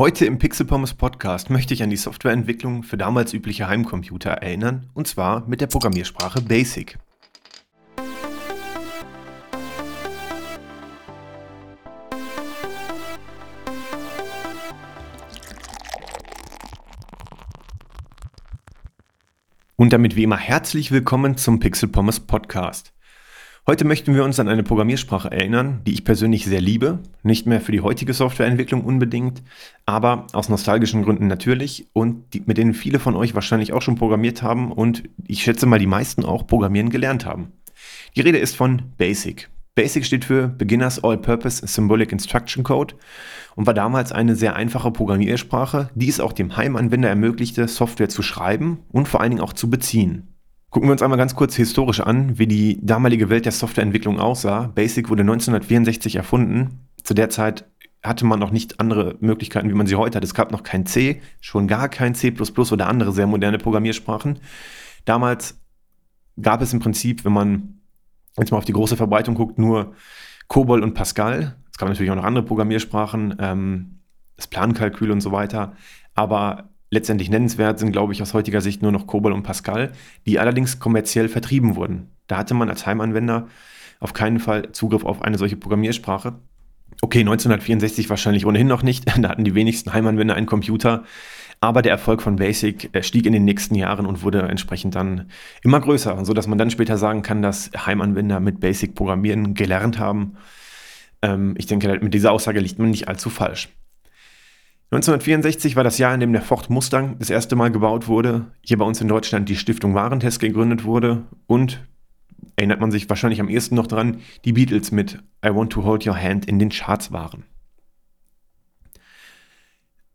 Heute im Pixel Pommes Podcast möchte ich an die Softwareentwicklung für damals übliche Heimcomputer erinnern, und zwar mit der Programmiersprache BASIC. Und damit wie immer herzlich willkommen zum Pixel Pommes Podcast. Heute möchten wir uns an eine Programmiersprache erinnern, die ich persönlich sehr liebe. Nicht mehr für die heutige Softwareentwicklung unbedingt, aber aus nostalgischen Gründen natürlich und die, mit denen viele von euch wahrscheinlich auch schon programmiert haben und ich schätze mal die meisten auch programmieren gelernt haben. Die Rede ist von BASIC. BASIC steht für Beginners All-Purpose Symbolic Instruction Code und war damals eine sehr einfache Programmiersprache, die es auch dem Heimanwender ermöglichte, Software zu schreiben und vor allen Dingen auch zu beziehen. Gucken wir uns einmal ganz kurz historisch an, wie die damalige Welt der Softwareentwicklung aussah. Basic wurde 1964 erfunden. Zu der Zeit hatte man noch nicht andere Möglichkeiten, wie man sie heute hat. Es gab noch kein C, schon gar kein C oder andere sehr moderne Programmiersprachen. Damals gab es im Prinzip, wenn man jetzt mal auf die große Verbreitung guckt, nur COBOL und Pascal. Es gab natürlich auch noch andere Programmiersprachen, ähm, das Plankalkül und so weiter. Aber Letztendlich nennenswert sind, glaube ich, aus heutiger Sicht nur noch COBOL und Pascal, die allerdings kommerziell vertrieben wurden. Da hatte man als Heimanwender auf keinen Fall Zugriff auf eine solche Programmiersprache. Okay, 1964 wahrscheinlich ohnehin noch nicht, da hatten die wenigsten Heimanwender einen Computer, aber der Erfolg von Basic äh, stieg in den nächsten Jahren und wurde entsprechend dann immer größer, sodass man dann später sagen kann, dass Heimanwender mit Basic programmieren gelernt haben. Ähm, ich denke, mit dieser Aussage liegt man nicht allzu falsch. 1964 war das Jahr, in dem der Ford Mustang das erste Mal gebaut wurde, hier bei uns in Deutschland die Stiftung Warentest gegründet wurde und, erinnert man sich wahrscheinlich am ehesten noch dran, die Beatles mit I Want to Hold Your Hand in den Charts waren.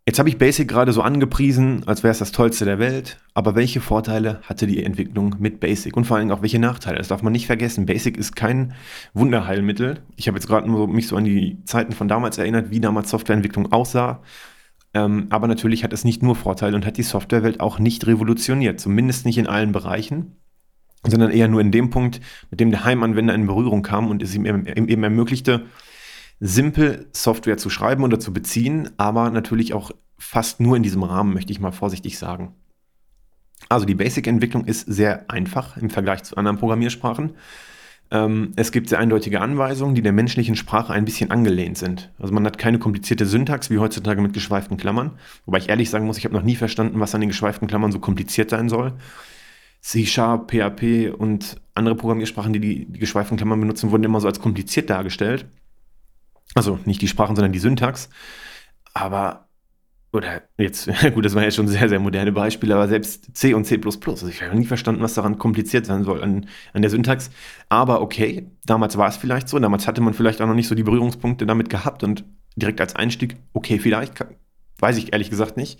Jetzt habe ich Basic gerade so angepriesen, als wäre es das Tollste der Welt, aber welche Vorteile hatte die Entwicklung mit Basic und vor allem auch welche Nachteile? Das darf man nicht vergessen. Basic ist kein Wunderheilmittel. Ich habe jetzt gerade mich so an die Zeiten von damals erinnert, wie damals Softwareentwicklung aussah ähm, aber natürlich hat es nicht nur Vorteile und hat die Softwarewelt auch nicht revolutioniert, zumindest nicht in allen Bereichen, sondern eher nur in dem Punkt, mit dem der Heimanwender in Berührung kam und es ihm eben ermöglichte, simpel Software zu schreiben oder zu beziehen, aber natürlich auch fast nur in diesem Rahmen, möchte ich mal vorsichtig sagen. Also die Basic-Entwicklung ist sehr einfach im Vergleich zu anderen Programmiersprachen. Ähm, es gibt sehr eindeutige Anweisungen, die der menschlichen Sprache ein bisschen angelehnt sind. Also man hat keine komplizierte Syntax wie heutzutage mit geschweiften Klammern. Wobei ich ehrlich sagen muss, ich habe noch nie verstanden, was an den geschweiften Klammern so kompliziert sein soll. C-Sharp, PHP und andere Programmiersprachen, die, die die geschweiften Klammern benutzen, wurden immer so als kompliziert dargestellt. Also nicht die Sprachen, sondern die Syntax. Aber oder jetzt, gut, das waren jetzt schon sehr, sehr moderne Beispiele, aber selbst C und C++, also ich habe nie verstanden, was daran kompliziert sein soll an, an der Syntax. Aber okay, damals war es vielleicht so, damals hatte man vielleicht auch noch nicht so die Berührungspunkte damit gehabt und direkt als Einstieg, okay, vielleicht, weiß ich ehrlich gesagt nicht.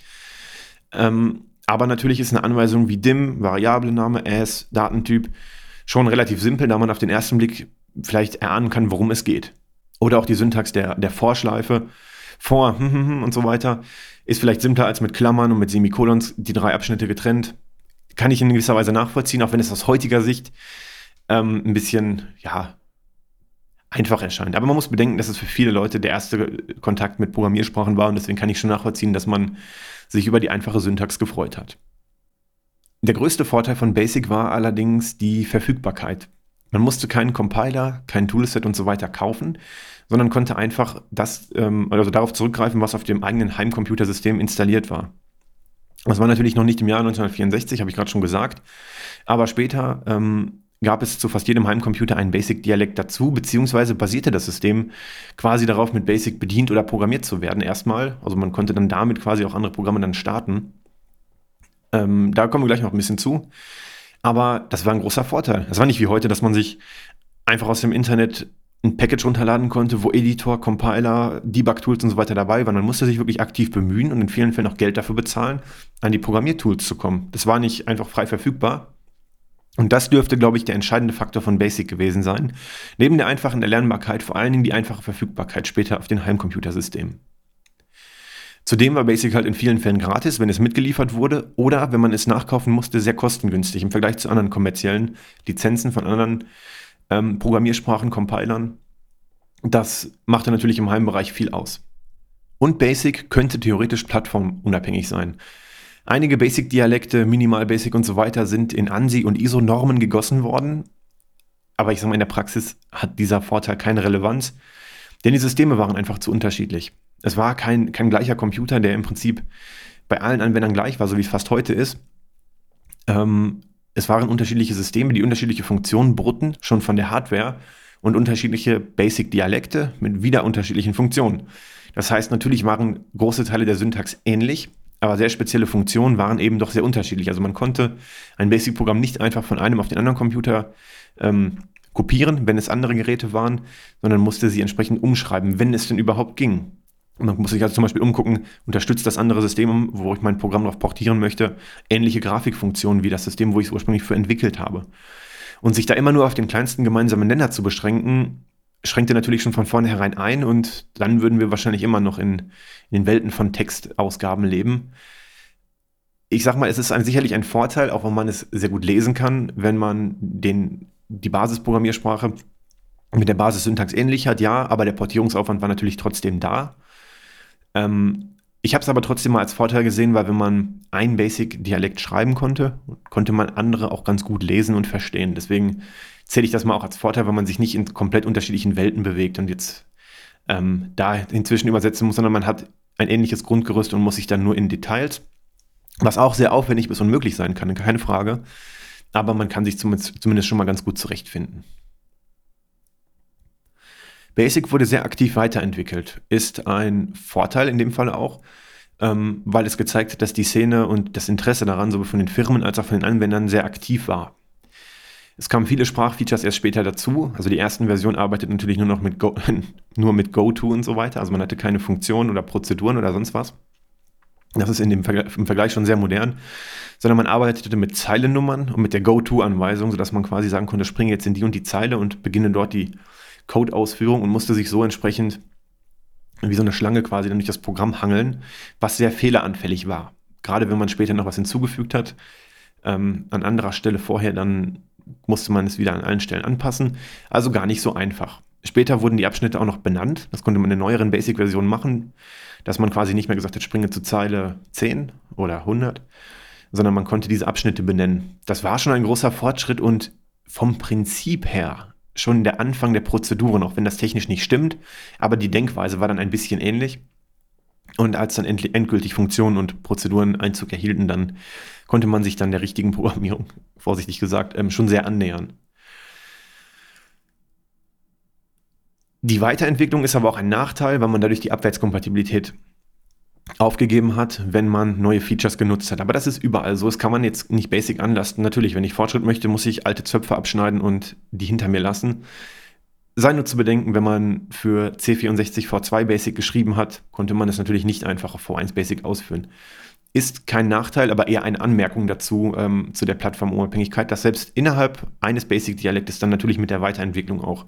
Ähm, aber natürlich ist eine Anweisung wie dim, Variablename, as, Datentyp schon relativ simpel, da man auf den ersten Blick vielleicht erahnen kann, worum es geht. Oder auch die Syntax der, der Vorschleife, vor und so weiter ist vielleicht simpler als mit Klammern und mit Semikolons, die drei Abschnitte getrennt. Kann ich in gewisser Weise nachvollziehen, auch wenn es aus heutiger Sicht ähm, ein bisschen, ja, einfach erscheint. Aber man muss bedenken, dass es für viele Leute der erste Kontakt mit Programmiersprachen war und deswegen kann ich schon nachvollziehen, dass man sich über die einfache Syntax gefreut hat. Der größte Vorteil von Basic war allerdings die Verfügbarkeit. Man musste keinen Compiler, kein Toolset und so weiter kaufen, sondern konnte einfach das, ähm, also darauf zurückgreifen, was auf dem eigenen Heimcomputersystem installiert war. Das war natürlich noch nicht im Jahr 1964, habe ich gerade schon gesagt, aber später ähm, gab es zu fast jedem Heimcomputer einen Basic-Dialekt dazu, beziehungsweise basierte das System quasi darauf, mit Basic bedient oder programmiert zu werden erstmal. Also man konnte dann damit quasi auch andere Programme dann starten. Ähm, da kommen wir gleich noch ein bisschen zu. Aber das war ein großer Vorteil. Das war nicht wie heute, dass man sich einfach aus dem Internet ein Package runterladen konnte, wo Editor, Compiler, Debug-Tools und so weiter dabei waren. Man musste sich wirklich aktiv bemühen und in vielen Fällen auch Geld dafür bezahlen, an die Programmiertools zu kommen. Das war nicht einfach frei verfügbar. Und das dürfte, glaube ich, der entscheidende Faktor von Basic gewesen sein. Neben der einfachen Erlernbarkeit vor allen Dingen die einfache Verfügbarkeit später auf den Heimcomputersystemen. Zudem war Basic halt in vielen Fällen gratis, wenn es mitgeliefert wurde, oder wenn man es nachkaufen musste, sehr kostengünstig im Vergleich zu anderen kommerziellen Lizenzen von anderen ähm, Programmiersprachen, Compilern. Das machte natürlich im Heimbereich viel aus. Und Basic könnte theoretisch plattformunabhängig sein. Einige Basic-Dialekte, Minimal Basic und so weiter sind in ANSI und ISO-Normen gegossen worden. Aber ich sage mal, in der Praxis hat dieser Vorteil keine Relevanz, denn die Systeme waren einfach zu unterschiedlich. Es war kein, kein gleicher Computer, der im Prinzip bei allen Anwendern gleich war, so wie es fast heute ist. Ähm, es waren unterschiedliche Systeme, die unterschiedliche Funktionen brutten, schon von der Hardware und unterschiedliche Basic-Dialekte mit wieder unterschiedlichen Funktionen. Das heißt, natürlich waren große Teile der Syntax ähnlich, aber sehr spezielle Funktionen waren eben doch sehr unterschiedlich. Also man konnte ein Basic-Programm nicht einfach von einem auf den anderen Computer ähm, kopieren, wenn es andere Geräte waren, sondern musste sie entsprechend umschreiben, wenn es denn überhaupt ging. Und man muss sich also zum Beispiel umgucken, unterstützt das andere System, wo ich mein Programm darauf portieren möchte, ähnliche Grafikfunktionen wie das System, wo ich es ursprünglich für entwickelt habe. Und sich da immer nur auf den kleinsten gemeinsamen Nenner zu beschränken, schränkte natürlich schon von vornherein ein und dann würden wir wahrscheinlich immer noch in, in den Welten von Textausgaben leben. Ich sag mal, es ist ein, sicherlich ein Vorteil, auch wenn man es sehr gut lesen kann, wenn man den, die Basisprogrammiersprache mit der Basissyntax ähnlich hat, ja, aber der Portierungsaufwand war natürlich trotzdem da. Ähm, ich habe es aber trotzdem mal als Vorteil gesehen, weil wenn man einen Basic-Dialekt schreiben konnte, konnte man andere auch ganz gut lesen und verstehen. Deswegen zähle ich das mal auch als Vorteil, weil man sich nicht in komplett unterschiedlichen Welten bewegt und jetzt ähm, da inzwischen übersetzen muss, sondern man hat ein ähnliches Grundgerüst und muss sich dann nur in Details, was auch sehr aufwendig bis unmöglich sein kann, keine Frage. Aber man kann sich zumindest schon mal ganz gut zurechtfinden. Basic wurde sehr aktiv weiterentwickelt, ist ein Vorteil in dem Fall auch, ähm, weil es gezeigt hat, dass die Szene und das Interesse daran sowohl von den Firmen als auch von den Anwendern sehr aktiv war. Es kamen viele Sprachfeatures erst später dazu. Also die ersten Version arbeitet natürlich nur noch mit Go, nur mit GoTo und so weiter. Also man hatte keine Funktionen oder Prozeduren oder sonst was. Das ist in dem Vergleich, im Vergleich schon sehr modern, sondern man arbeitete mit Zeilennummern und mit der GoTo-Anweisung, sodass man quasi sagen konnte, springe jetzt in die und die Zeile und beginne dort die Code-Ausführung und musste sich so entsprechend wie so eine Schlange quasi dann durch das Programm hangeln, was sehr fehleranfällig war. Gerade wenn man später noch was hinzugefügt hat, ähm, an anderer Stelle vorher, dann musste man es wieder an allen Stellen anpassen. Also gar nicht so einfach. Später wurden die Abschnitte auch noch benannt. Das konnte man in neueren Basic-Versionen machen, dass man quasi nicht mehr gesagt hat, springe zu Zeile 10 oder 100, sondern man konnte diese Abschnitte benennen. Das war schon ein großer Fortschritt und vom Prinzip her schon der Anfang der Prozeduren, auch wenn das technisch nicht stimmt, aber die Denkweise war dann ein bisschen ähnlich. Und als dann endgültig Funktionen und Prozeduren Einzug erhielten, dann konnte man sich dann der richtigen Programmierung, vorsichtig gesagt, ähm, schon sehr annähern. Die Weiterentwicklung ist aber auch ein Nachteil, weil man dadurch die Abwärtskompatibilität aufgegeben hat, wenn man neue Features genutzt hat. Aber das ist überall so. Das kann man jetzt nicht basic anlasten. Natürlich, wenn ich Fortschritt möchte, muss ich alte Zöpfe abschneiden und die hinter mir lassen. Sei nur zu bedenken, wenn man für C64 V2 Basic geschrieben hat, konnte man es natürlich nicht einfach auf V1 Basic ausführen. Ist kein Nachteil, aber eher eine Anmerkung dazu, ähm, zu der Plattformunabhängigkeit, dass selbst innerhalb eines Basic-Dialektes dann natürlich mit der Weiterentwicklung auch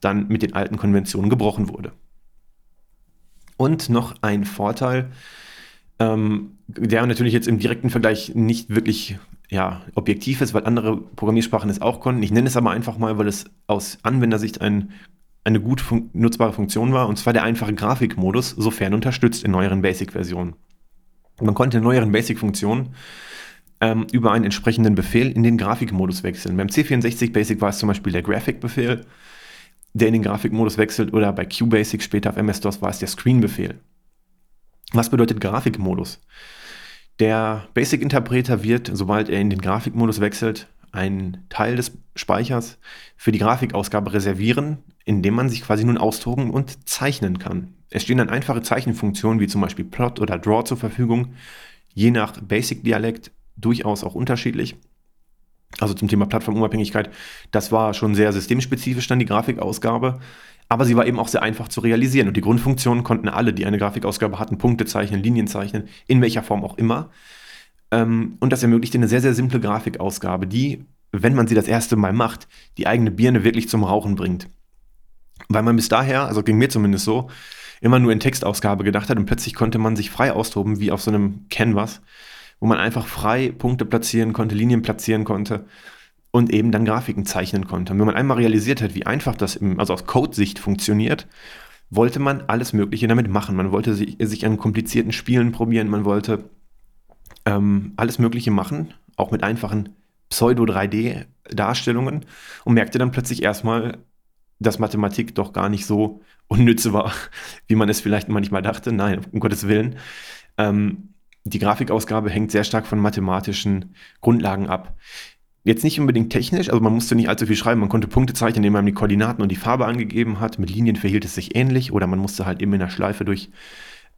dann mit den alten Konventionen gebrochen wurde. Und noch ein Vorteil, ähm, der natürlich jetzt im direkten Vergleich nicht wirklich ja, objektiv ist, weil andere Programmiersprachen es auch konnten. Ich nenne es aber einfach mal, weil es aus Anwendersicht ein, eine gut fun nutzbare Funktion war, und zwar der einfache Grafikmodus, sofern unterstützt in neueren Basic-Versionen. Man konnte in neueren Basic-Funktionen ähm, über einen entsprechenden Befehl in den Grafikmodus wechseln. Beim C64 Basic war es zum Beispiel der Graphic-Befehl der in den Grafikmodus wechselt oder bei QBasic später auf MS-DOS war es der Screen-Befehl. Was bedeutet Grafikmodus? Der Basic-Interpreter wird, sobald er in den Grafikmodus wechselt, einen Teil des Speichers für die Grafikausgabe reservieren, indem man sich quasi nun austoben und zeichnen kann. Es stehen dann einfache Zeichenfunktionen wie zum Beispiel Plot oder Draw zur Verfügung, je nach Basic-Dialekt durchaus auch unterschiedlich also zum Thema Plattformunabhängigkeit, das war schon sehr systemspezifisch dann die Grafikausgabe. Aber sie war eben auch sehr einfach zu realisieren. Und die Grundfunktionen konnten alle, die eine Grafikausgabe hatten, Punkte zeichnen, Linien zeichnen, in welcher Form auch immer. Ähm, und das ermöglichte eine sehr, sehr simple Grafikausgabe, die, wenn man sie das erste Mal macht, die eigene Birne wirklich zum Rauchen bringt. Weil man bis daher, also ging mir zumindest so, immer nur in Textausgabe gedacht hat und plötzlich konnte man sich frei austoben, wie auf so einem Canvas wo man einfach frei Punkte platzieren konnte, Linien platzieren konnte und eben dann Grafiken zeichnen konnte. Und wenn man einmal realisiert hat, wie einfach das im, also aus Code-Sicht funktioniert, wollte man alles Mögliche damit machen. Man wollte sich, sich an komplizierten Spielen probieren, man wollte ähm, alles Mögliche machen, auch mit einfachen Pseudo-3D-Darstellungen und merkte dann plötzlich erstmal, dass Mathematik doch gar nicht so unnütze war, wie man es vielleicht manchmal dachte. Nein, um Gottes Willen. Ähm, die Grafikausgabe hängt sehr stark von mathematischen Grundlagen ab. Jetzt nicht unbedingt technisch, also man musste nicht allzu viel schreiben. Man konnte Punkte zeichnen, indem man die Koordinaten und die Farbe angegeben hat. Mit Linien verhielt es sich ähnlich oder man musste halt eben in der Schleife durch,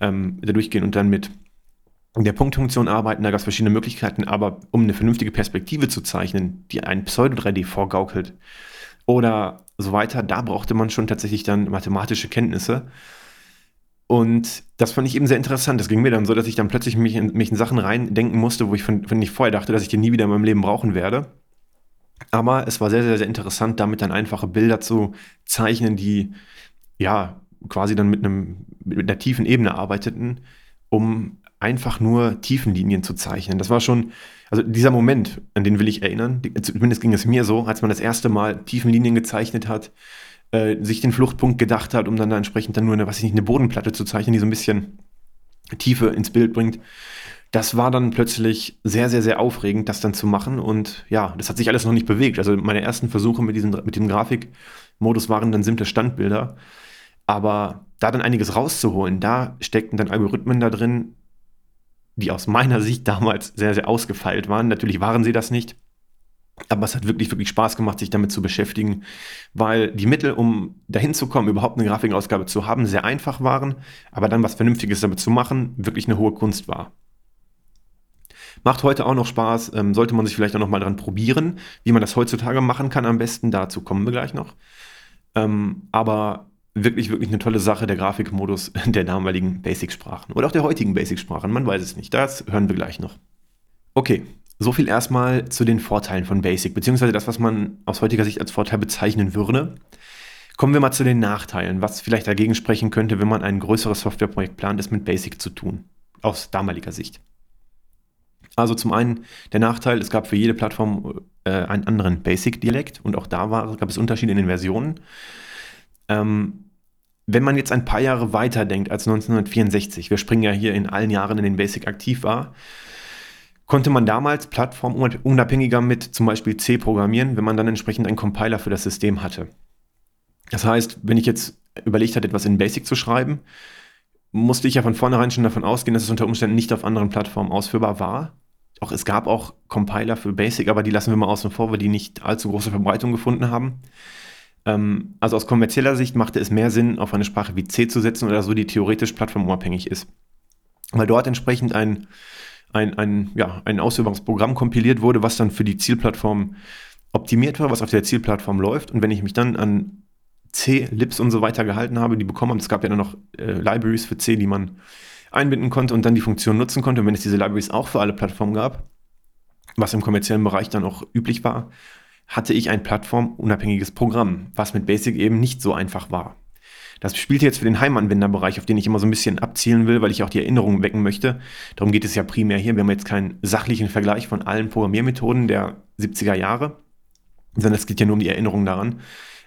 ähm, durchgehen und dann mit der Punktfunktion arbeiten. Da gab es verschiedene Möglichkeiten, aber um eine vernünftige Perspektive zu zeichnen, die ein Pseudo-3D vorgaukelt oder so weiter, da brauchte man schon tatsächlich dann mathematische Kenntnisse. Und das fand ich eben sehr interessant. Das ging mir dann so, dass ich dann plötzlich mich in, mich in Sachen reindenken musste, wo ich von, von ich vorher dachte, dass ich die nie wieder in meinem Leben brauchen werde. Aber es war sehr, sehr, sehr interessant, damit dann einfache Bilder zu zeichnen, die ja quasi dann mit, einem, mit einer tiefen Ebene arbeiteten, um einfach nur Tiefenlinien zu zeichnen. Das war schon, also dieser Moment, an den will ich erinnern, zumindest ging es mir so, als man das erste Mal Tiefenlinien gezeichnet hat, äh, sich den Fluchtpunkt gedacht hat, um dann da entsprechend dann nur eine, was ich nicht, eine Bodenplatte zu zeichnen, die so ein bisschen Tiefe ins Bild bringt. Das war dann plötzlich sehr, sehr, sehr aufregend, das dann zu machen. Und ja, das hat sich alles noch nicht bewegt. Also meine ersten Versuche mit diesem, mit dem Grafikmodus waren dann simple Standbilder. Aber da dann einiges rauszuholen, da steckten dann Algorithmen da drin, die aus meiner Sicht damals sehr, sehr ausgefeilt waren. Natürlich waren sie das nicht. Aber es hat wirklich, wirklich Spaß gemacht, sich damit zu beschäftigen, weil die Mittel, um dahin zu kommen, überhaupt eine Grafikausgabe zu haben, sehr einfach waren, aber dann was Vernünftiges damit zu machen, wirklich eine hohe Kunst war. Macht heute auch noch Spaß, ähm, sollte man sich vielleicht auch noch mal dran probieren, wie man das heutzutage machen kann am besten, dazu kommen wir gleich noch. Ähm, aber wirklich, wirklich eine tolle Sache, der Grafikmodus der damaligen Basic-Sprachen oder auch der heutigen Basic-Sprachen, man weiß es nicht, das hören wir gleich noch. Okay, so viel erstmal zu den Vorteilen von Basic, beziehungsweise das, was man aus heutiger Sicht als Vorteil bezeichnen würde. Kommen wir mal zu den Nachteilen, was vielleicht dagegen sprechen könnte, wenn man ein größeres Softwareprojekt plant, ist mit Basic zu tun, aus damaliger Sicht. Also zum einen der Nachteil, es gab für jede Plattform äh, einen anderen Basic-Dialekt und auch da war, gab es Unterschiede in den Versionen. Ähm, wenn man jetzt ein paar Jahre weiter denkt als 1964, wir springen ja hier in allen Jahren, in denen Basic aktiv war, konnte man damals plattformunabhängiger mit zum Beispiel C programmieren, wenn man dann entsprechend einen Compiler für das System hatte. Das heißt, wenn ich jetzt überlegt hatte, etwas in Basic zu schreiben, musste ich ja von vornherein schon davon ausgehen, dass es unter Umständen nicht auf anderen Plattformen ausführbar war. Auch es gab auch Compiler für Basic, aber die lassen wir mal außen vor, weil die nicht allzu große Verbreitung gefunden haben. Ähm, also aus kommerzieller Sicht machte es mehr Sinn, auf eine Sprache wie C zu setzen oder so, die theoretisch plattformunabhängig ist. Weil dort entsprechend ein ein, ein, ja, ein Ausführungsprogramm kompiliert wurde, was dann für die Zielplattform optimiert war, was auf der Zielplattform läuft. Und wenn ich mich dann an C, Lips und so weiter gehalten habe, die bekommen es gab ja dann noch äh, Libraries für C, die man einbinden konnte und dann die Funktion nutzen konnte. Und wenn es diese Libraries auch für alle Plattformen gab, was im kommerziellen Bereich dann auch üblich war, hatte ich ein plattformunabhängiges Programm, was mit Basic eben nicht so einfach war. Das spielt jetzt für den Heimanwenderbereich, auf den ich immer so ein bisschen abzielen will, weil ich auch die Erinnerungen wecken möchte. Darum geht es ja primär hier. Wir haben jetzt keinen sachlichen Vergleich von allen Programmiermethoden der 70er Jahre, sondern es geht ja nur um die Erinnerung daran.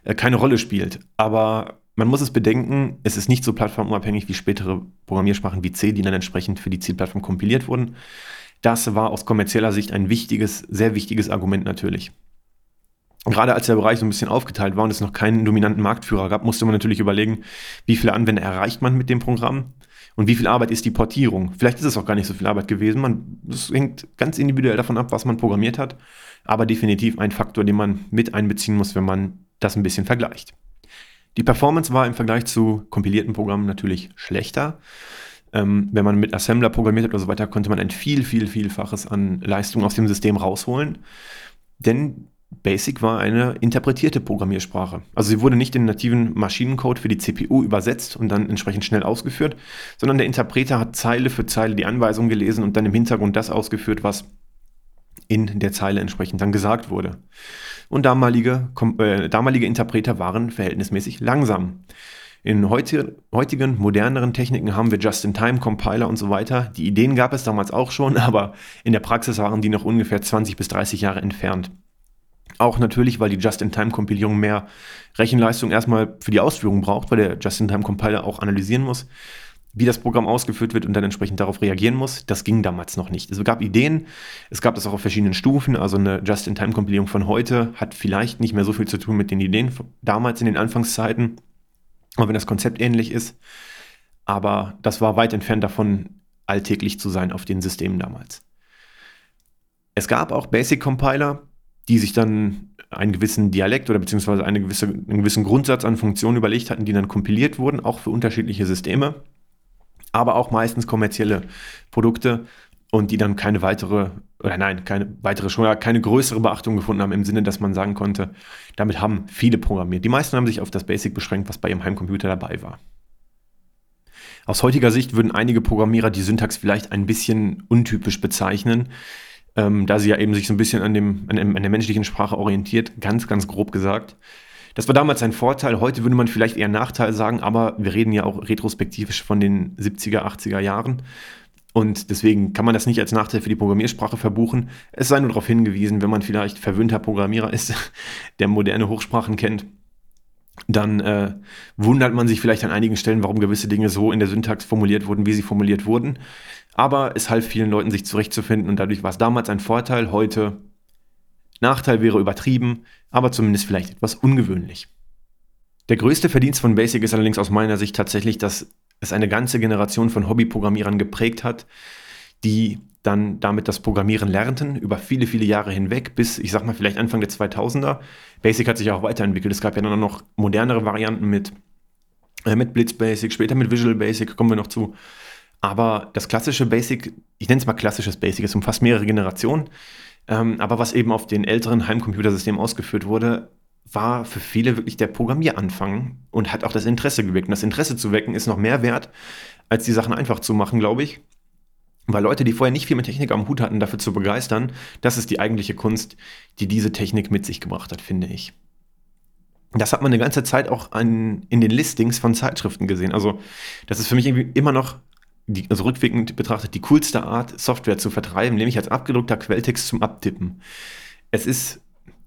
Äh, keine Rolle spielt. Aber man muss es bedenken, es ist nicht so plattformunabhängig wie spätere Programmiersprachen wie C, die dann entsprechend für die Zielplattform kompiliert wurden. Das war aus kommerzieller Sicht ein wichtiges, sehr wichtiges Argument natürlich gerade als der Bereich so ein bisschen aufgeteilt war und es noch keinen dominanten Marktführer gab, musste man natürlich überlegen, wie viele Anwender erreicht man mit dem Programm und wie viel Arbeit ist die Portierung. Vielleicht ist es auch gar nicht so viel Arbeit gewesen. Man, das hängt ganz individuell davon ab, was man programmiert hat, aber definitiv ein Faktor, den man mit einbeziehen muss, wenn man das ein bisschen vergleicht. Die Performance war im Vergleich zu kompilierten Programmen natürlich schlechter. Ähm, wenn man mit Assembler programmiert hat oder so weiter, konnte man ein viel, viel, vielfaches an Leistung aus dem System rausholen. Denn Basic war eine interpretierte Programmiersprache. Also sie wurde nicht in nativen Maschinencode für die CPU übersetzt und dann entsprechend schnell ausgeführt, sondern der Interpreter hat Zeile für Zeile die Anweisung gelesen und dann im Hintergrund das ausgeführt, was in der Zeile entsprechend dann gesagt wurde. Und damalige, äh, damalige Interpreter waren verhältnismäßig langsam. In heutigen, moderneren Techniken haben wir Just-in-Time, Compiler und so weiter. Die Ideen gab es damals auch schon, aber in der Praxis waren die noch ungefähr 20 bis 30 Jahre entfernt. Auch natürlich, weil die Just-in-Time-Kompilierung mehr Rechenleistung erstmal für die Ausführung braucht, weil der Just-in-Time-Compiler auch analysieren muss, wie das Programm ausgeführt wird und dann entsprechend darauf reagieren muss. Das ging damals noch nicht. Es gab Ideen, es gab das auch auf verschiedenen Stufen. Also eine Just-in-Time-Kompilierung von heute hat vielleicht nicht mehr so viel zu tun mit den Ideen damals in den Anfangszeiten, auch wenn das Konzept ähnlich ist. Aber das war weit entfernt davon, alltäglich zu sein auf den Systemen damals. Es gab auch Basic-Compiler, die sich dann einen gewissen Dialekt oder beziehungsweise eine gewisse, einen gewissen Grundsatz an Funktionen überlegt hatten, die dann kompiliert wurden, auch für unterschiedliche Systeme, aber auch meistens kommerzielle Produkte und die dann keine weitere, oder nein, keine weitere, schon keine größere Beachtung gefunden haben, im Sinne, dass man sagen konnte, damit haben viele programmiert. Die meisten haben sich auf das Basic beschränkt, was bei ihrem Heimcomputer dabei war. Aus heutiger Sicht würden einige Programmierer die Syntax vielleicht ein bisschen untypisch bezeichnen ähm, da sie ja eben sich so ein bisschen an, dem, an, an der menschlichen Sprache orientiert, ganz, ganz grob gesagt. Das war damals ein Vorteil, heute würde man vielleicht eher Nachteil sagen, aber wir reden ja auch retrospektivisch von den 70er, 80er Jahren. Und deswegen kann man das nicht als Nachteil für die Programmiersprache verbuchen. Es sei nur darauf hingewiesen, wenn man vielleicht verwöhnter Programmierer ist, der moderne Hochsprachen kennt, dann äh, wundert man sich vielleicht an einigen Stellen, warum gewisse Dinge so in der Syntax formuliert wurden, wie sie formuliert wurden. Aber es half vielen Leuten, sich zurechtzufinden und dadurch war es damals ein Vorteil, heute Nachteil wäre übertrieben, aber zumindest vielleicht etwas ungewöhnlich. Der größte Verdienst von Basic ist allerdings aus meiner Sicht tatsächlich, dass es eine ganze Generation von Hobbyprogrammierern geprägt hat, die dann damit das Programmieren lernten, über viele, viele Jahre hinweg, bis, ich sag mal, vielleicht Anfang der 2000er. Basic hat sich auch weiterentwickelt. Es gab ja dann noch modernere Varianten mit, äh, mit Blitz Basic, später mit Visual Basic, kommen wir noch zu. Aber das klassische Basic, ich nenne es mal klassisches Basic, es umfasst mehrere Generationen. Ähm, aber was eben auf den älteren Heimcomputersystemen ausgeführt wurde, war für viele wirklich der Programmieranfang und hat auch das Interesse geweckt. Und das Interesse zu wecken ist noch mehr wert, als die Sachen einfach zu machen, glaube ich. Weil Leute, die vorher nicht viel mit Technik am Hut hatten, dafür zu begeistern, das ist die eigentliche Kunst, die diese Technik mit sich gebracht hat, finde ich. Das hat man eine ganze Zeit auch an, in den Listings von Zeitschriften gesehen. Also, das ist für mich irgendwie immer noch die, also rückwirkend betrachtet, die coolste Art, Software zu vertreiben, nämlich als abgedruckter Quelltext zum Abtippen. Es ist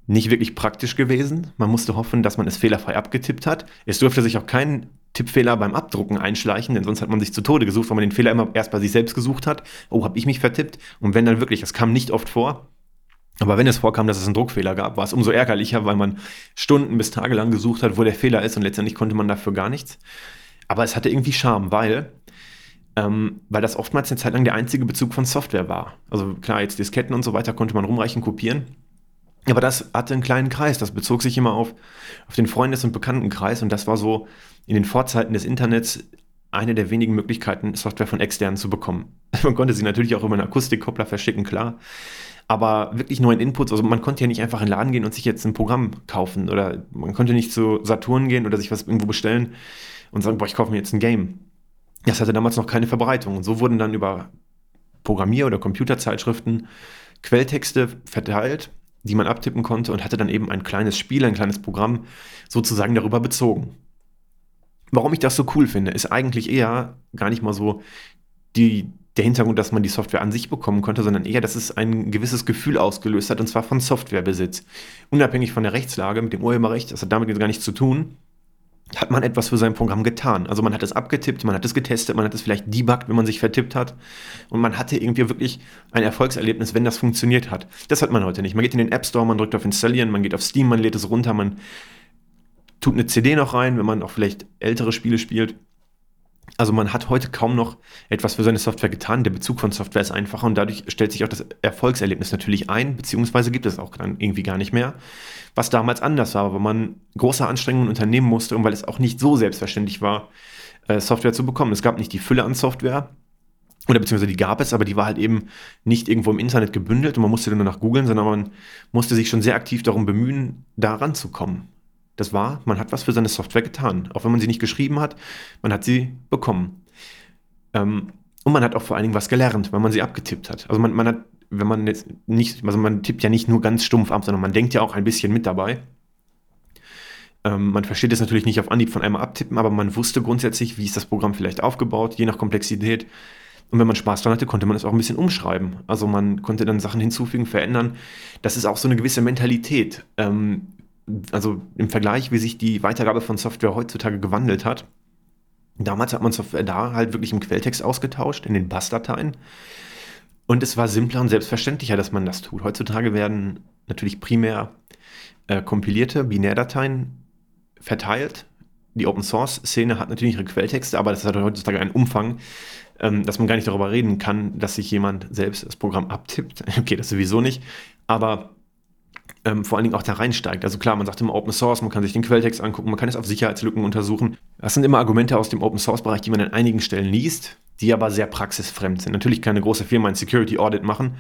nicht wirklich praktisch gewesen. Man musste hoffen, dass man es fehlerfrei abgetippt hat. Es durfte sich auch kein Tippfehler beim Abdrucken einschleichen, denn sonst hat man sich zu Tode gesucht, weil man den Fehler immer erst bei sich selbst gesucht hat. Oh, habe ich mich vertippt? Und wenn dann wirklich, das kam nicht oft vor, aber wenn es vorkam, dass es einen Druckfehler gab, war es umso ärgerlicher, weil man Stunden bis Tage lang gesucht hat, wo der Fehler ist und letztendlich konnte man dafür gar nichts. Aber es hatte irgendwie Charme, weil ähm, weil das oftmals eine Zeit lang der einzige Bezug von Software war. Also klar, jetzt Disketten und so weiter konnte man rumreichen, kopieren. Aber das hatte einen kleinen Kreis, das bezog sich immer auf, auf den Freundes- und Bekanntenkreis und das war so in den Vorzeiten des Internets eine der wenigen Möglichkeiten, Software von externen zu bekommen. Man konnte sie natürlich auch über einen Akustikkoppler verschicken, klar. Aber wirklich neuen Inputs, also man konnte ja nicht einfach in den Laden gehen und sich jetzt ein Programm kaufen oder man konnte nicht zu Saturn gehen oder sich was irgendwo bestellen und sagen, boah, ich kaufe mir jetzt ein Game. Das hatte damals noch keine Verbreitung. Und so wurden dann über Programmier- oder Computerzeitschriften Quelltexte verteilt, die man abtippen konnte und hatte dann eben ein kleines Spiel, ein kleines Programm sozusagen darüber bezogen. Warum ich das so cool finde, ist eigentlich eher gar nicht mal so die, der Hintergrund, dass man die Software an sich bekommen konnte, sondern eher, dass es ein gewisses Gefühl ausgelöst hat, und zwar von Softwarebesitz. Unabhängig von der Rechtslage mit dem Urheberrecht, das hat damit jetzt gar nichts zu tun hat man etwas für sein Programm getan. Also man hat es abgetippt, man hat es getestet, man hat es vielleicht debuggt, wenn man sich vertippt hat. Und man hatte irgendwie wirklich ein Erfolgserlebnis, wenn das funktioniert hat. Das hat man heute nicht. Man geht in den App Store, man drückt auf Installieren, man geht auf Steam, man lädt es runter, man tut eine CD noch rein, wenn man auch vielleicht ältere Spiele spielt. Also man hat heute kaum noch etwas für seine Software getan. Der Bezug von Software ist einfacher und dadurch stellt sich auch das Erfolgserlebnis natürlich ein, beziehungsweise gibt es auch dann irgendwie gar nicht mehr. Was damals anders war, weil man große Anstrengungen unternehmen musste und weil es auch nicht so selbstverständlich war, äh, Software zu bekommen. Es gab nicht die Fülle an Software, oder beziehungsweise die gab es, aber die war halt eben nicht irgendwo im Internet gebündelt und man musste nur nach googeln, sondern man musste sich schon sehr aktiv darum bemühen, da ranzukommen. Das war, man hat was für seine Software getan. Auch wenn man sie nicht geschrieben hat, man hat sie bekommen. Ähm, und man hat auch vor allen Dingen was gelernt, weil man sie abgetippt hat. Also man, man hat, wenn man jetzt nicht, also man tippt ja nicht nur ganz stumpf ab, sondern man denkt ja auch ein bisschen mit dabei. Ähm, man versteht es natürlich nicht auf Anhieb von einmal abtippen, aber man wusste grundsätzlich, wie ist das Programm vielleicht aufgebaut, je nach Komplexität. Und wenn man Spaß dran hatte, konnte man es auch ein bisschen umschreiben. Also man konnte dann Sachen hinzufügen, verändern. Das ist auch so eine gewisse Mentalität. Ähm, also im Vergleich, wie sich die Weitergabe von Software heutzutage gewandelt hat. Damals hat man Software da halt wirklich im Quelltext ausgetauscht, in den Bass-Dateien. Und es war simpler und selbstverständlicher, dass man das tut. Heutzutage werden natürlich primär äh, kompilierte Binärdateien verteilt. Die Open Source Szene hat natürlich ihre Quelltexte, aber das hat heutzutage einen Umfang, ähm, dass man gar nicht darüber reden kann, dass sich jemand selbst das Programm abtippt. Okay, das sowieso nicht. Aber ähm, vor allen Dingen auch da reinsteigt. Also klar, man sagt immer Open Source, man kann sich den Quelltext angucken, man kann es auf Sicherheitslücken untersuchen. Das sind immer Argumente aus dem Open Source Bereich, die man an einigen Stellen liest, die aber sehr praxisfremd sind. Natürlich kann eine große Firma ein Security Audit machen,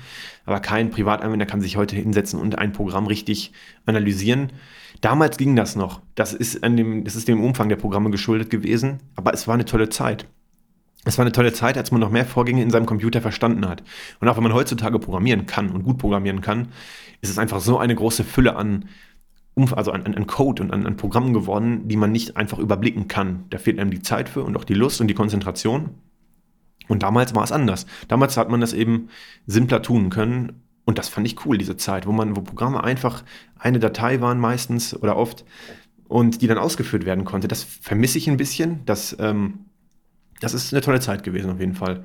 aber kein Privatanwender kann sich heute hinsetzen und ein Programm richtig analysieren. Damals ging das noch. Das ist, an dem, das ist dem Umfang der Programme geschuldet gewesen, aber es war eine tolle Zeit. Es war eine tolle Zeit, als man noch mehr Vorgänge in seinem Computer verstanden hat. Und auch wenn man heutzutage programmieren kann und gut programmieren kann, ist es einfach so eine große Fülle an, also an, an Code und an, an Programmen geworden, die man nicht einfach überblicken kann. Da fehlt einem die Zeit für und auch die Lust und die Konzentration. Und damals war es anders. Damals hat man das eben simpler tun können. Und das fand ich cool, diese Zeit, wo man, wo Programme einfach eine Datei waren meistens oder oft und die dann ausgeführt werden konnte. Das vermisse ich ein bisschen. Das, ähm, das ist eine tolle Zeit gewesen auf jeden Fall.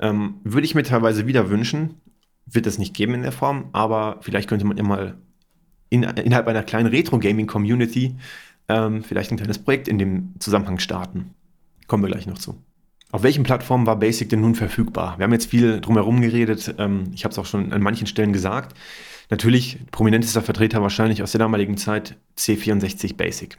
Ähm, würde ich mir teilweise wieder wünschen, wird es nicht geben in der Form, aber vielleicht könnte man ja mal in, innerhalb einer kleinen Retro-Gaming-Community ähm, vielleicht ein kleines Projekt in dem Zusammenhang starten. Kommen wir gleich noch zu. Auf welchen Plattformen war Basic denn nun verfügbar? Wir haben jetzt viel drumherum geredet. Ähm, ich habe es auch schon an manchen Stellen gesagt. Natürlich, prominentester Vertreter wahrscheinlich aus der damaligen Zeit C64 Basic.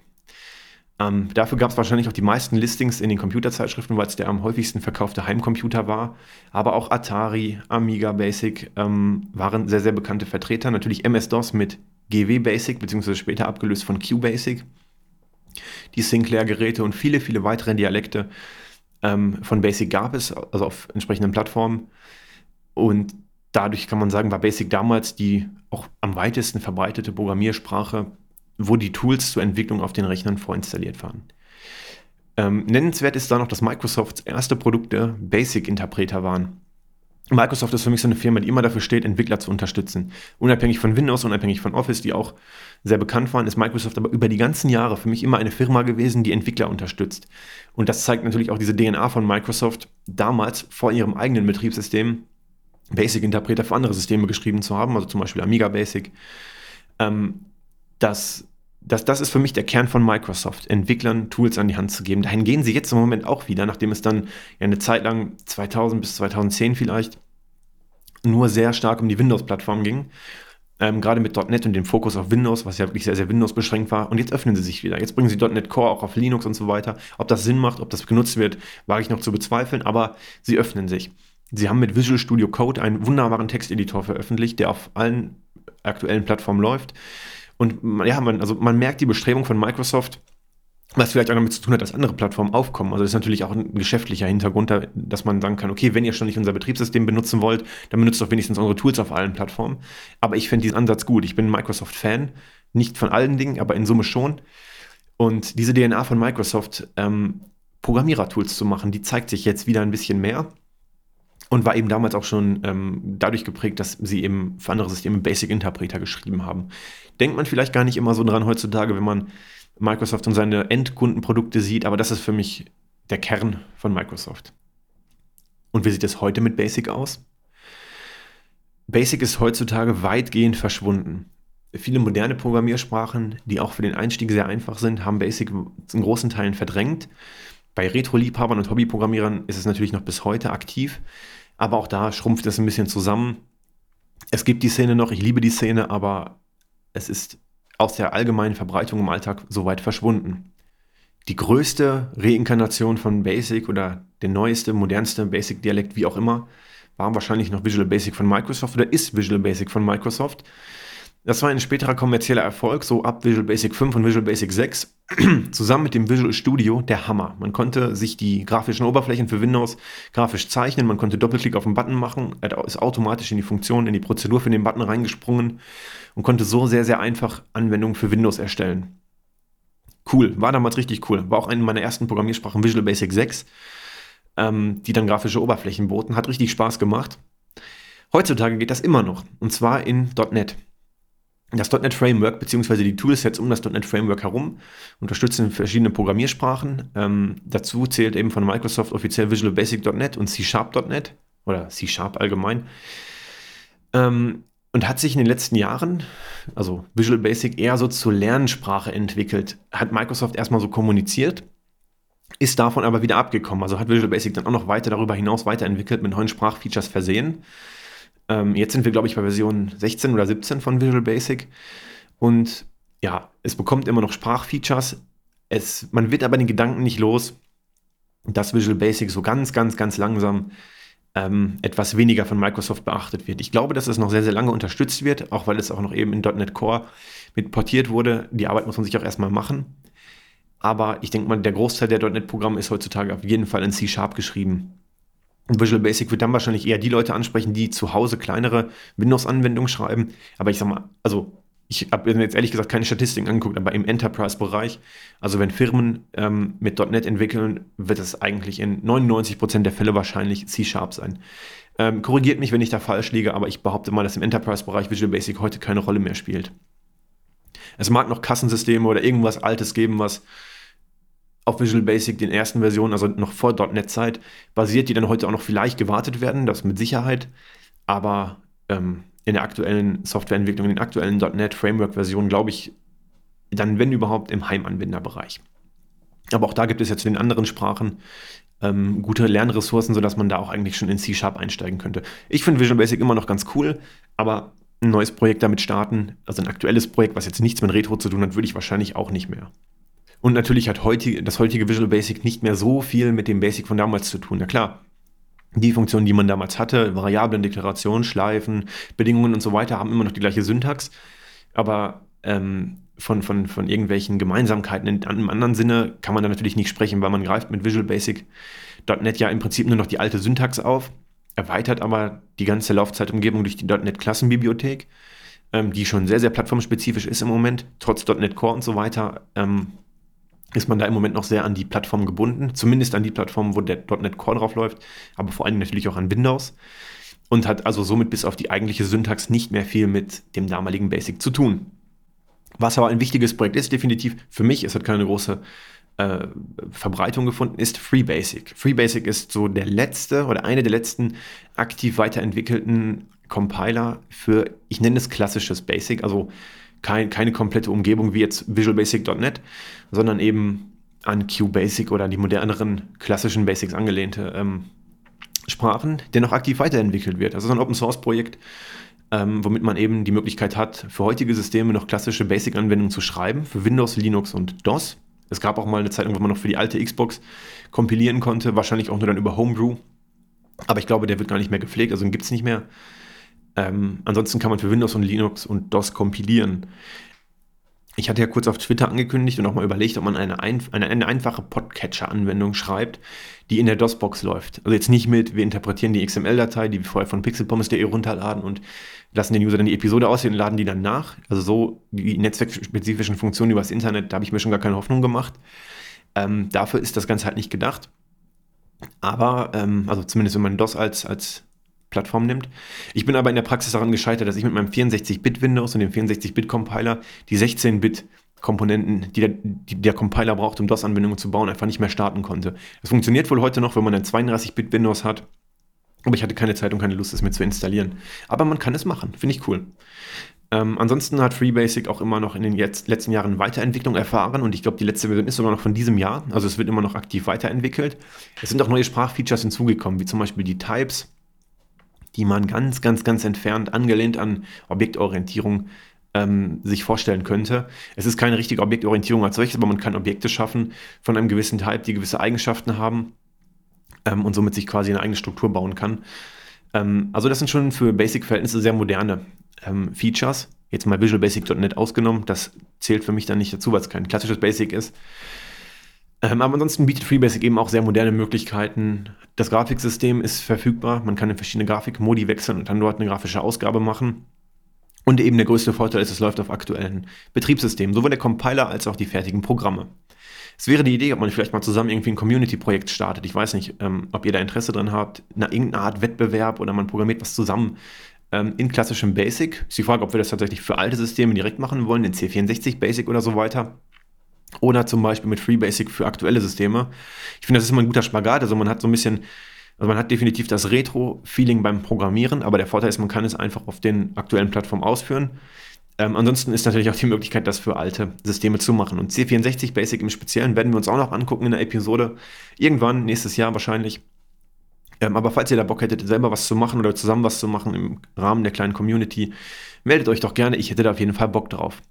Ähm, dafür gab es wahrscheinlich auch die meisten Listings in den Computerzeitschriften, weil es der am häufigsten verkaufte Heimcomputer war. Aber auch Atari, Amiga Basic ähm, waren sehr, sehr bekannte Vertreter. Natürlich MS-DOS mit GW Basic, beziehungsweise später abgelöst von Q Basic. Die Sinclair-Geräte und viele, viele weitere Dialekte ähm, von Basic gab es, also auf entsprechenden Plattformen. Und dadurch kann man sagen, war Basic damals die auch am weitesten verbreitete Programmiersprache wo die Tools zur Entwicklung auf den Rechnern vorinstalliert waren. Ähm, nennenswert ist da noch, dass Microsofts erste Produkte Basic-Interpreter waren. Microsoft ist für mich so eine Firma, die immer dafür steht, Entwickler zu unterstützen. Unabhängig von Windows, unabhängig von Office, die auch sehr bekannt waren, ist Microsoft aber über die ganzen Jahre für mich immer eine Firma gewesen, die Entwickler unterstützt. Und das zeigt natürlich auch diese DNA von Microsoft, damals vor ihrem eigenen Betriebssystem Basic-Interpreter für andere Systeme geschrieben zu haben, also zum Beispiel Amiga Basic. Ähm, dass, dass das ist für mich der Kern von Microsoft, Entwicklern Tools an die Hand zu geben. Dahin gehen sie jetzt im Moment auch wieder, nachdem es dann eine Zeit lang, 2000 bis 2010 vielleicht, nur sehr stark um die Windows-Plattform ging. Ähm, gerade mit .NET und dem Fokus auf Windows, was ja wirklich sehr, sehr Windows beschränkt war. Und jetzt öffnen sie sich wieder. Jetzt bringen sie .NET Core auch auf Linux und so weiter. Ob das Sinn macht, ob das genutzt wird, wage ich noch zu bezweifeln, aber sie öffnen sich. Sie haben mit Visual Studio Code einen wunderbaren Texteditor veröffentlicht, der auf allen aktuellen Plattformen läuft. Und ja, man, also man merkt die Bestrebung von Microsoft, was vielleicht auch damit zu tun hat, dass andere Plattformen aufkommen. Also das ist natürlich auch ein geschäftlicher Hintergrund, dass man sagen kann, okay, wenn ihr schon nicht unser Betriebssystem benutzen wollt, dann benutzt doch wenigstens unsere Tools auf allen Plattformen. Aber ich finde diesen Ansatz gut. Ich bin Microsoft-Fan, nicht von allen Dingen, aber in Summe schon. Und diese DNA von Microsoft, ähm, Programmierer-Tools zu machen, die zeigt sich jetzt wieder ein bisschen mehr und war eben damals auch schon ähm, dadurch geprägt, dass sie eben für andere Systeme Basic Interpreter geschrieben haben. Denkt man vielleicht gar nicht immer so dran heutzutage, wenn man Microsoft und seine Endkundenprodukte sieht, aber das ist für mich der Kern von Microsoft. Und wie sieht es heute mit Basic aus? Basic ist heutzutage weitgehend verschwunden. Viele moderne Programmiersprachen, die auch für den Einstieg sehr einfach sind, haben Basic in großen Teilen verdrängt. Bei Retro-Liebhabern und Hobbyprogrammierern ist es natürlich noch bis heute aktiv, aber auch da schrumpft es ein bisschen zusammen. Es gibt die Szene noch, ich liebe die Szene, aber es ist aus der allgemeinen Verbreitung im Alltag so weit verschwunden. Die größte Reinkarnation von Basic oder der neueste, modernste Basic-Dialekt, wie auch immer, war wahrscheinlich noch Visual Basic von Microsoft oder ist Visual Basic von Microsoft. Das war ein späterer kommerzieller Erfolg, so ab Visual Basic 5 und Visual Basic 6, zusammen mit dem Visual Studio der Hammer. Man konnte sich die grafischen Oberflächen für Windows grafisch zeichnen, man konnte Doppelklick auf den Button machen, ist automatisch in die Funktion, in die Prozedur für den Button reingesprungen und konnte so sehr, sehr einfach Anwendungen für Windows erstellen. Cool, war damals richtig cool. War auch eine meiner ersten Programmiersprachen Visual Basic 6. ähm, die dann grafische Oberflächen boten. Hat richtig Spaß gemacht. Heutzutage geht das immer noch, und zwar in .NET. Das .NET Framework bzw. die Toolsets um das .NET Framework herum unterstützen verschiedene Programmiersprachen. Ähm, dazu zählt eben von Microsoft offiziell Visual Basic.NET und C-Sharp.NET oder C-Sharp allgemein. Ähm, und hat sich in den letzten Jahren, also Visual Basic, eher so zur Lernsprache entwickelt. Hat Microsoft erstmal so kommuniziert, ist davon aber wieder abgekommen. Also hat Visual Basic dann auch noch weiter darüber hinaus weiterentwickelt, mit neuen Sprachfeatures versehen. Ähm, jetzt sind wir, glaube ich, bei Version 16 oder 17 von Visual Basic. Und ja, es bekommt immer noch Sprachfeatures. Es, man wird aber den Gedanken nicht los, dass Visual Basic so ganz, ganz, ganz langsam ähm, etwas weniger von Microsoft beachtet wird. Ich glaube, dass es noch sehr, sehr lange unterstützt wird, auch weil es auch noch eben in .NET Core mit portiert wurde. Die Arbeit muss man sich auch erstmal machen. Aber ich denke mal, der Großteil der .NET-Programme ist heutzutage auf jeden Fall in C-Sharp geschrieben. Visual Basic wird dann wahrscheinlich eher die Leute ansprechen, die zu Hause kleinere Windows-Anwendungen schreiben. Aber ich sag mal, also ich habe mir jetzt ehrlich gesagt keine Statistiken angeguckt, aber im Enterprise-Bereich, also wenn Firmen ähm, mit .NET entwickeln, wird es eigentlich in 99% der Fälle wahrscheinlich C-Sharp sein. Ähm, korrigiert mich, wenn ich da falsch liege, aber ich behaupte mal, dass im Enterprise-Bereich Visual Basic heute keine Rolle mehr spielt. Es mag noch Kassensysteme oder irgendwas Altes geben, was auf Visual Basic den ersten Versionen, also noch vor .NET-Zeit, basiert, die dann heute auch noch vielleicht gewartet werden, das mit Sicherheit. Aber ähm, in der aktuellen Softwareentwicklung, in den aktuellen .NET Framework-Versionen, glaube ich, dann, wenn überhaupt, im Heimanwenderbereich. Aber auch da gibt es jetzt in den anderen Sprachen ähm, gute Lernressourcen, sodass man da auch eigentlich schon in C-Sharp einsteigen könnte. Ich finde Visual Basic immer noch ganz cool, aber ein neues Projekt damit starten, also ein aktuelles Projekt, was jetzt nichts mit Retro zu tun hat, würde ich wahrscheinlich auch nicht mehr. Und natürlich hat heutige, das heutige Visual Basic nicht mehr so viel mit dem Basic von damals zu tun. Na klar, die Funktionen, die man damals hatte, Variablen, Deklaration, Schleifen, Bedingungen und so weiter, haben immer noch die gleiche Syntax. Aber ähm, von, von, von irgendwelchen Gemeinsamkeiten in einem anderen Sinne kann man da natürlich nicht sprechen, weil man greift mit Visual Basic.NET ja im Prinzip nur noch die alte Syntax auf, erweitert aber die ganze Laufzeitumgebung durch die .NET Klassenbibliothek, ähm, die schon sehr, sehr plattformspezifisch ist im Moment, trotz .NET Core und so weiter. Ähm, ist man da im Moment noch sehr an die Plattform gebunden, zumindest an die Plattform, wo der .NET Core drauf läuft, aber vor allem natürlich auch an Windows und hat also somit bis auf die eigentliche Syntax nicht mehr viel mit dem damaligen Basic zu tun. Was aber ein wichtiges Projekt ist, definitiv für mich, es hat keine große äh, Verbreitung gefunden, ist FreeBasic. FreeBasic ist so der letzte oder eine der letzten aktiv weiterentwickelten Compiler für, ich nenne es klassisches Basic, also kein, keine komplette Umgebung wie jetzt Visual Basic.net, sondern eben an QBasic oder die moderneren klassischen Basics angelehnte ähm, Sprachen, der noch aktiv weiterentwickelt wird. Das ist ein Open Source Projekt, ähm, womit man eben die Möglichkeit hat, für heutige Systeme noch klassische Basic-Anwendungen zu schreiben, für Windows, Linux und DOS. Es gab auch mal eine Zeit, wo man noch für die alte Xbox kompilieren konnte, wahrscheinlich auch nur dann über Homebrew. Aber ich glaube, der wird gar nicht mehr gepflegt, also gibt es nicht mehr. Ähm, ansonsten kann man für Windows und Linux und DOS kompilieren. Ich hatte ja kurz auf Twitter angekündigt und auch mal überlegt, ob man eine, ein, eine, eine einfache Podcatcher-Anwendung schreibt, die in der DOS-Box läuft. Also jetzt nicht mit, wir interpretieren die XML-Datei, die wir vorher von pixelpommes.de runterladen und lassen den User dann die Episode aussehen und laden die dann nach. Also so die netzwerkspezifischen Funktionen übers Internet, da habe ich mir schon gar keine Hoffnung gemacht. Ähm, dafür ist das Ganze halt nicht gedacht. Aber, ähm, also zumindest wenn man DOS als, als Plattform nimmt. Ich bin aber in der Praxis daran gescheitert, dass ich mit meinem 64-Bit-Windows und dem 64-Bit-Compiler die 16-Bit-Komponenten, die, der, die der Compiler braucht, um DOS-Anwendungen zu bauen, einfach nicht mehr starten konnte. Es funktioniert wohl heute noch, wenn man ein 32-Bit-Windows hat. Aber ich hatte keine Zeit und keine Lust, es mir zu installieren. Aber man kann es machen, finde ich cool. Ähm, ansonsten hat FreeBasic auch immer noch in den jetzt, letzten Jahren Weiterentwicklung erfahren und ich glaube, die letzte Version ist sogar noch von diesem Jahr. Also es wird immer noch aktiv weiterentwickelt. Es sind auch neue Sprachfeatures hinzugekommen, wie zum Beispiel die Types, die man ganz, ganz, ganz entfernt angelehnt an Objektorientierung ähm, sich vorstellen könnte. Es ist keine richtige Objektorientierung als solches, aber man kann Objekte schaffen von einem gewissen Type, die gewisse Eigenschaften haben ähm, und somit sich quasi eine eigene Struktur bauen kann. Ähm, also das sind schon für Basic-Verhältnisse sehr moderne ähm, Features. Jetzt mal Visual Basic.net ausgenommen, das zählt für mich dann nicht dazu, weil es kein klassisches Basic ist. Ähm, aber ansonsten bietet FreeBasic eben auch sehr moderne Möglichkeiten. Das Grafiksystem ist verfügbar. Man kann in verschiedene Grafikmodi wechseln und dann dort eine grafische Ausgabe machen. Und eben der größte Vorteil ist, es läuft auf aktuellen Betriebssystemen, sowohl der Compiler als auch die fertigen Programme. Es wäre die Idee, ob man vielleicht mal zusammen irgendwie ein Community-Projekt startet. Ich weiß nicht, ähm, ob ihr da Interesse dran habt, eine, irgendeine Art Wettbewerb oder man programmiert was zusammen ähm, in klassischem Basic. Ist die Frage, ob wir das tatsächlich für alte Systeme direkt machen wollen, in C64 Basic oder so weiter. Oder zum Beispiel mit FreeBasic für aktuelle Systeme. Ich finde, das ist immer ein guter Spagat. Also man hat so ein bisschen, also man hat definitiv das Retro-Feeling beim Programmieren, aber der Vorteil ist, man kann es einfach auf den aktuellen Plattformen ausführen. Ähm, ansonsten ist natürlich auch die Möglichkeit, das für alte Systeme zu machen. Und C64 Basic im Speziellen werden wir uns auch noch angucken in der Episode. Irgendwann, nächstes Jahr wahrscheinlich. Ähm, aber falls ihr da Bock hättet, selber was zu machen oder zusammen was zu machen im Rahmen der kleinen Community, meldet euch doch gerne. Ich hätte da auf jeden Fall Bock drauf.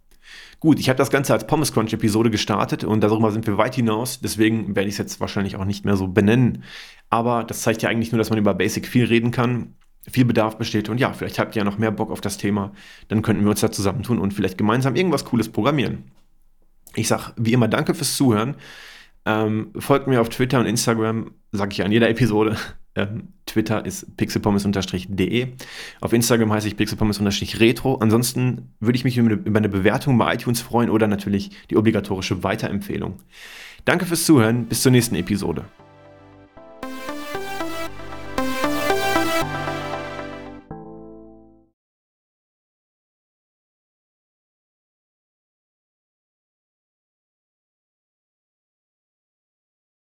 Gut, ich habe das Ganze als Pommes Crunch Episode gestartet und darüber sind wir weit hinaus. Deswegen werde ich es jetzt wahrscheinlich auch nicht mehr so benennen. Aber das zeigt ja eigentlich nur, dass man über Basic viel reden kann, viel Bedarf besteht und ja, vielleicht habt ihr ja noch mehr Bock auf das Thema. Dann könnten wir uns da zusammentun und vielleicht gemeinsam irgendwas Cooles programmieren. Ich sage wie immer Danke fürs Zuhören. Ähm, folgt mir auf Twitter und Instagram, sage ich ja in jeder Episode. Ähm, Twitter ist pixelpommes-de. Auf Instagram heiße ich pixelpommes-retro. Ansonsten würde ich mich über eine Bewertung bei iTunes freuen oder natürlich die obligatorische Weiterempfehlung. Danke fürs Zuhören. Bis zur nächsten Episode.